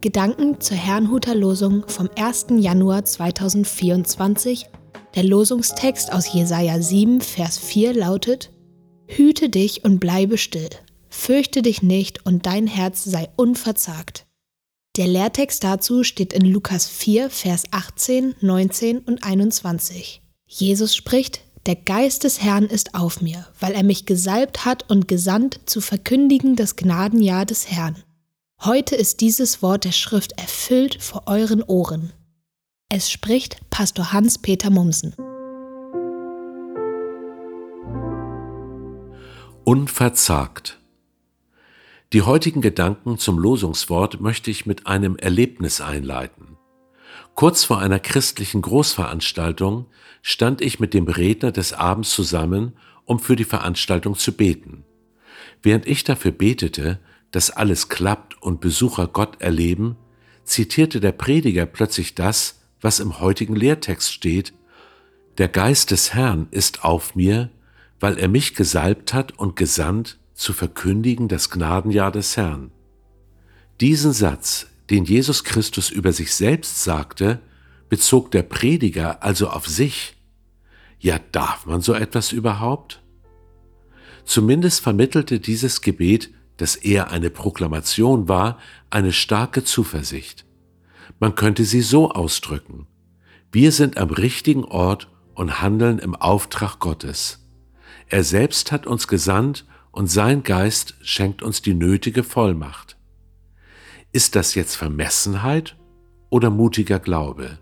Gedanken zur Herrnhuter Losung vom 1. Januar 2024. Der Losungstext aus Jesaja 7, Vers 4 lautet: Hüte dich und bleibe still, fürchte dich nicht und dein Herz sei unverzagt. Der Lehrtext dazu steht in Lukas 4, Vers 18, 19 und 21. Jesus spricht: Der Geist des Herrn ist auf mir, weil er mich gesalbt hat und gesandt, zu verkündigen das Gnadenjahr des Herrn. Heute ist dieses Wort der Schrift erfüllt vor euren Ohren. Es spricht Pastor Hans-Peter Mumsen. Unverzagt. Die heutigen Gedanken zum Losungswort möchte ich mit einem Erlebnis einleiten. Kurz vor einer christlichen Großveranstaltung stand ich mit dem Redner des Abends zusammen, um für die Veranstaltung zu beten. Während ich dafür betete, dass alles klappt und Besucher Gott erleben, zitierte der Prediger plötzlich das, was im heutigen Lehrtext steht, Der Geist des Herrn ist auf mir, weil er mich gesalbt hat und gesandt, zu verkündigen das Gnadenjahr des Herrn. Diesen Satz, den Jesus Christus über sich selbst sagte, bezog der Prediger also auf sich. Ja, darf man so etwas überhaupt? Zumindest vermittelte dieses Gebet dass er eine Proklamation war, eine starke Zuversicht. Man könnte sie so ausdrücken. Wir sind am richtigen Ort und handeln im Auftrag Gottes. Er selbst hat uns gesandt und sein Geist schenkt uns die nötige Vollmacht. Ist das jetzt Vermessenheit oder mutiger Glaube?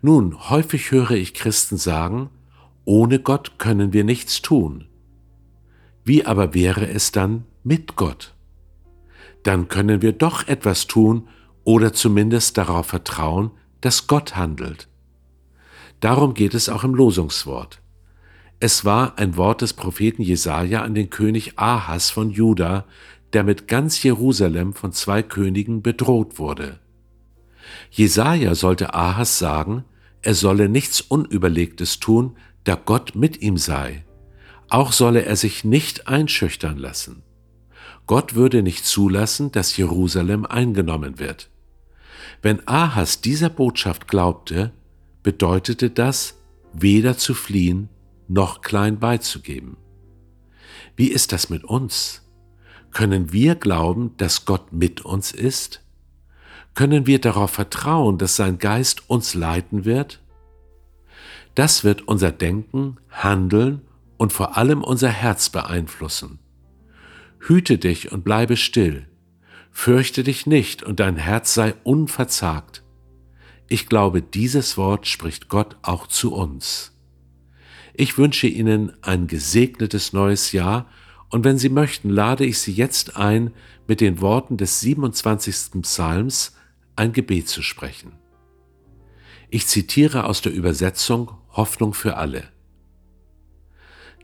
Nun, häufig höre ich Christen sagen, ohne Gott können wir nichts tun. Wie aber wäre es dann, mit Gott. Dann können wir doch etwas tun oder zumindest darauf vertrauen, dass Gott handelt. Darum geht es auch im Losungswort. Es war ein Wort des Propheten Jesaja an den König Ahas von Juda, der mit ganz Jerusalem von zwei Königen bedroht wurde. Jesaja sollte Ahas sagen, er solle nichts Unüberlegtes tun, da Gott mit ihm sei. Auch solle er sich nicht einschüchtern lassen. Gott würde nicht zulassen, dass Jerusalem eingenommen wird. Wenn Ahas dieser Botschaft glaubte, bedeutete das, weder zu fliehen noch klein beizugeben. Wie ist das mit uns? Können wir glauben, dass Gott mit uns ist? Können wir darauf vertrauen, dass sein Geist uns leiten wird? Das wird unser Denken, Handeln und vor allem unser Herz beeinflussen. Hüte dich und bleibe still. Fürchte dich nicht und dein Herz sei unverzagt. Ich glaube, dieses Wort spricht Gott auch zu uns. Ich wünsche Ihnen ein gesegnetes neues Jahr und wenn Sie möchten, lade ich Sie jetzt ein, mit den Worten des 27. Psalms ein Gebet zu sprechen. Ich zitiere aus der Übersetzung Hoffnung für alle.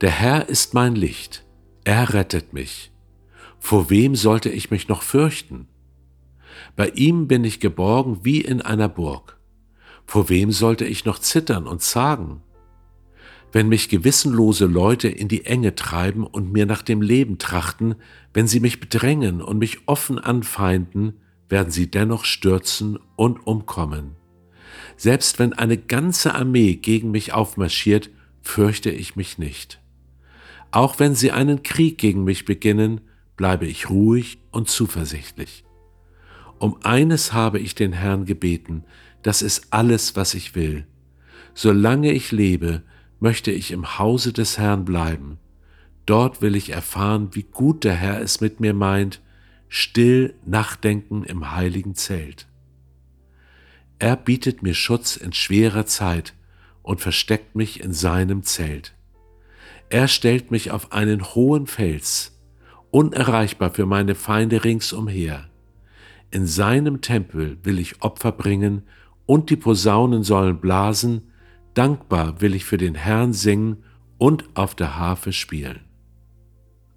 Der Herr ist mein Licht, er rettet mich. Vor wem sollte ich mich noch fürchten? Bei ihm bin ich geborgen wie in einer Burg. Vor wem sollte ich noch zittern und zagen? Wenn mich gewissenlose Leute in die Enge treiben und mir nach dem Leben trachten, wenn sie mich bedrängen und mich offen anfeinden, werden sie dennoch stürzen und umkommen. Selbst wenn eine ganze Armee gegen mich aufmarschiert, fürchte ich mich nicht. Auch wenn sie einen Krieg gegen mich beginnen, bleibe ich ruhig und zuversichtlich. Um eines habe ich den Herrn gebeten, das ist alles, was ich will. Solange ich lebe, möchte ich im Hause des Herrn bleiben. Dort will ich erfahren, wie gut der Herr es mit mir meint, still nachdenken im heiligen Zelt. Er bietet mir Schutz in schwerer Zeit und versteckt mich in seinem Zelt. Er stellt mich auf einen hohen Fels, unerreichbar für meine Feinde ringsumher. In seinem Tempel will ich Opfer bringen und die Posaunen sollen blasen, dankbar will ich für den Herrn singen und auf der Harfe spielen.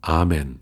Amen.